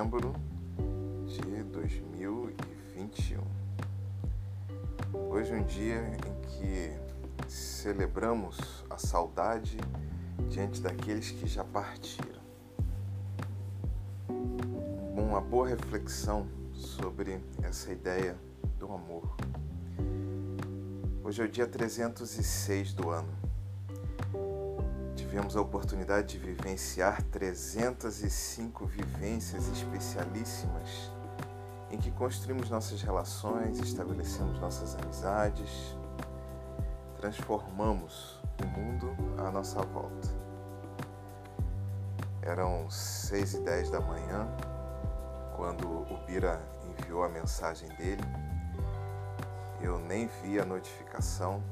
novembro de 2021. Hoje é um dia em que celebramos a saudade diante daqueles que já partiram. Uma boa reflexão sobre essa ideia do amor. Hoje é o dia 306 do ano tivemos a oportunidade de vivenciar 305 vivências especialíssimas em que construímos nossas relações, estabelecemos nossas amizades, transformamos o mundo à nossa volta. Eram 6 e 10 da manhã quando o Bira enviou a mensagem dele. Eu nem vi a notificação,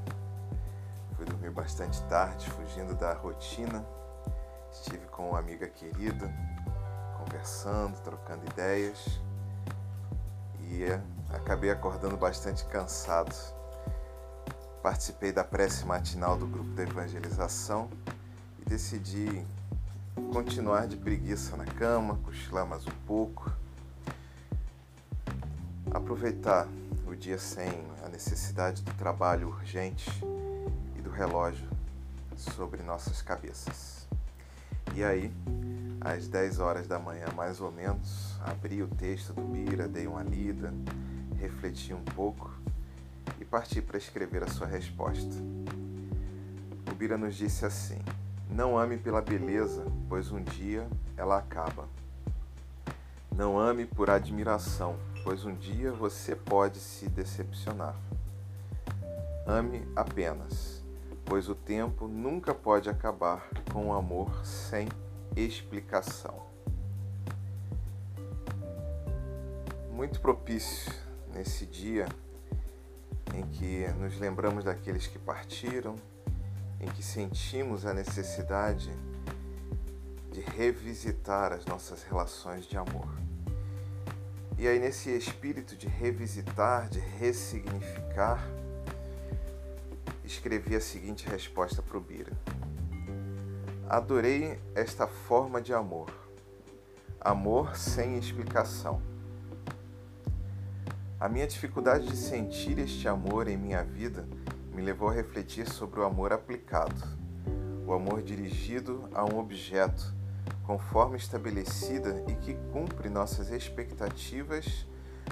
Fui dormir bastante tarde, fugindo da rotina. Estive com uma amiga querida, conversando, trocando ideias e acabei acordando bastante cansado. Participei da prece matinal do grupo da evangelização e decidi continuar de preguiça na cama, cochilar mais um pouco, aproveitar o dia sem a necessidade do trabalho urgente relógio sobre nossas cabeças. E aí, às 10 horas da manhã, mais ou menos, abri o texto do Bira, dei uma lida, refleti um pouco e parti para escrever a sua resposta. O Bira nos disse assim: Não ame pela beleza, pois um dia ela acaba. Não ame por admiração, pois um dia você pode se decepcionar. Ame apenas pois o tempo nunca pode acabar com o amor sem explicação. Muito propício nesse dia em que nos lembramos daqueles que partiram, em que sentimos a necessidade de revisitar as nossas relações de amor. E aí, nesse espírito de revisitar, de ressignificar, escrevi a seguinte resposta para o Bira: Adorei esta forma de amor, amor sem explicação. A minha dificuldade de sentir este amor em minha vida me levou a refletir sobre o amor aplicado, o amor dirigido a um objeto, conforme estabelecida e que cumpre nossas expectativas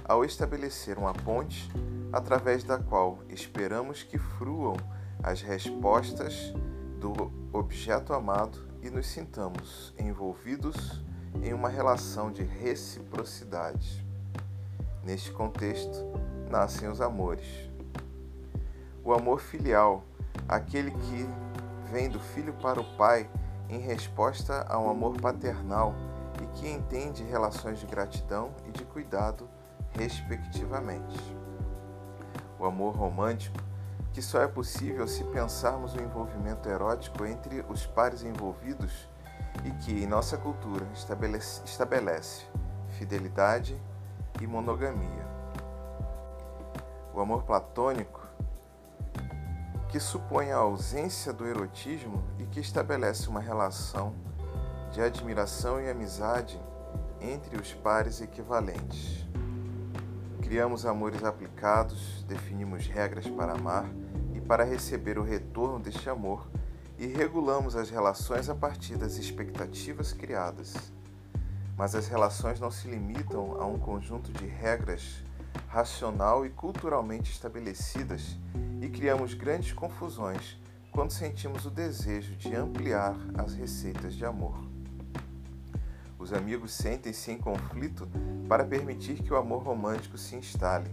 ao estabelecer uma ponte através da qual esperamos que fruam as respostas do objeto amado e nos sintamos envolvidos em uma relação de reciprocidade. Neste contexto, nascem os amores. O amor filial, aquele que vem do filho para o pai em resposta a um amor paternal e que entende relações de gratidão e de cuidado, respectivamente o amor romântico, que só é possível se pensarmos o envolvimento erótico entre os pares envolvidos e que, em nossa cultura, estabelece, estabelece fidelidade e monogamia. O amor platônico, que supõe a ausência do erotismo e que estabelece uma relação de admiração e amizade entre os pares equivalentes. Criamos amores aplicados, definimos regras para amar e para receber o retorno deste amor e regulamos as relações a partir das expectativas criadas. Mas as relações não se limitam a um conjunto de regras racional e culturalmente estabelecidas e criamos grandes confusões quando sentimos o desejo de ampliar as receitas de amor. Os amigos sentem-se em conflito para permitir que o amor romântico se instale.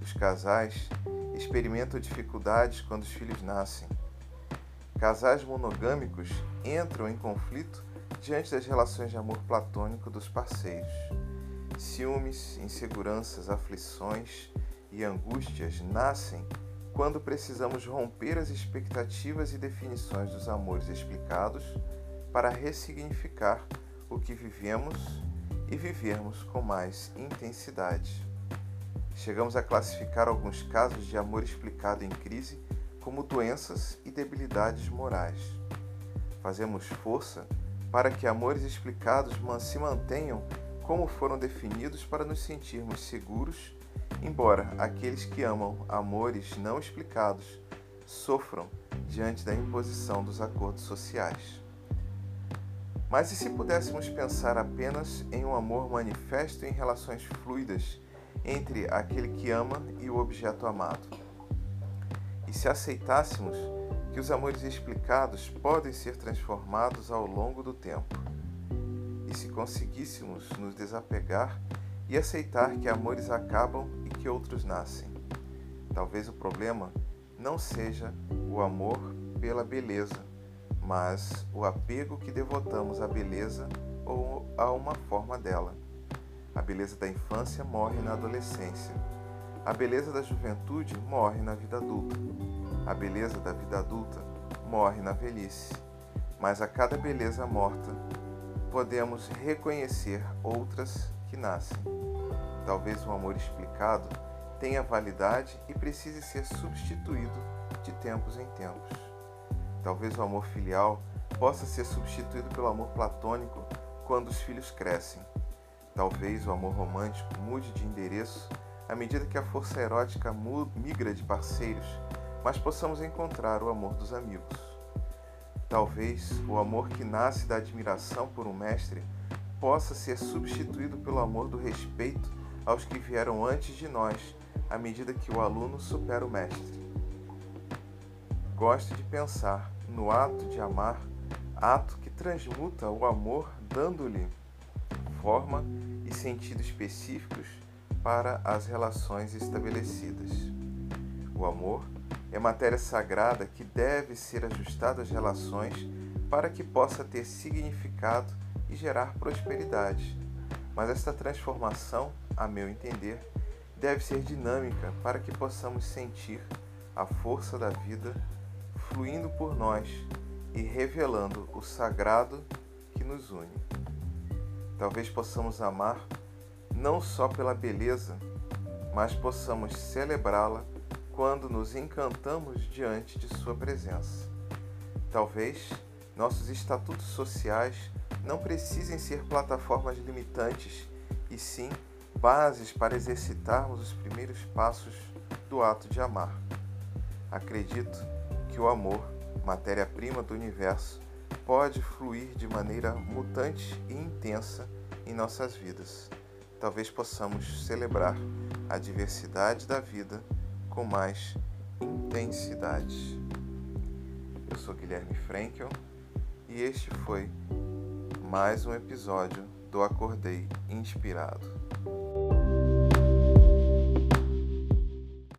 Os casais experimentam dificuldades quando os filhos nascem. Casais monogâmicos entram em conflito diante das relações de amor platônico dos parceiros. Ciúmes, inseguranças, aflições e angústias nascem quando precisamos romper as expectativas e definições dos amores explicados para ressignificar o que vivemos e vivermos com mais intensidade. Chegamos a classificar alguns casos de amor explicado em crise como doenças e debilidades morais. Fazemos força para que amores explicados se mantenham como foram definidos para nos sentirmos seguros, embora aqueles que amam amores não explicados sofram diante da imposição dos acordos sociais. Mas e se pudéssemos pensar apenas em um amor manifesto em relações fluidas entre aquele que ama e o objeto amado? E se aceitássemos que os amores explicados podem ser transformados ao longo do tempo? E se conseguíssemos nos desapegar e aceitar que amores acabam e que outros nascem? Talvez o problema não seja o amor pela beleza mas o apego que devotamos à beleza ou a uma forma dela. A beleza da infância morre na adolescência. A beleza da juventude morre na vida adulta. A beleza da vida adulta morre na velhice. Mas a cada beleza morta, podemos reconhecer outras que nascem. Talvez o amor explicado tenha validade e precise ser substituído de tempos em tempos. Talvez o amor filial possa ser substituído pelo amor platônico quando os filhos crescem. Talvez o amor romântico mude de endereço à medida que a força erótica migra de parceiros, mas possamos encontrar o amor dos amigos. Talvez o amor que nasce da admiração por um mestre possa ser substituído pelo amor do respeito aos que vieram antes de nós, à medida que o aluno supera o mestre. Goste de pensar no ato de amar, ato que transmuta o amor, dando-lhe forma e sentido específicos para as relações estabelecidas. O amor é matéria sagrada que deve ser ajustada às relações para que possa ter significado e gerar prosperidade. Mas esta transformação, a meu entender, deve ser dinâmica para que possamos sentir a força da vida fluindo por nós e revelando o sagrado que nos une. Talvez possamos amar não só pela beleza, mas possamos celebrá-la quando nos encantamos diante de Sua presença. Talvez nossos estatutos sociais não precisem ser plataformas limitantes, e sim bases para exercitarmos os primeiros passos do ato de amar. Acredito que o amor, matéria-prima do universo, pode fluir de maneira mutante e intensa em nossas vidas. Talvez possamos celebrar a diversidade da vida com mais intensidade. Eu sou Guilherme Frankel e este foi mais um episódio do Acordei Inspirado.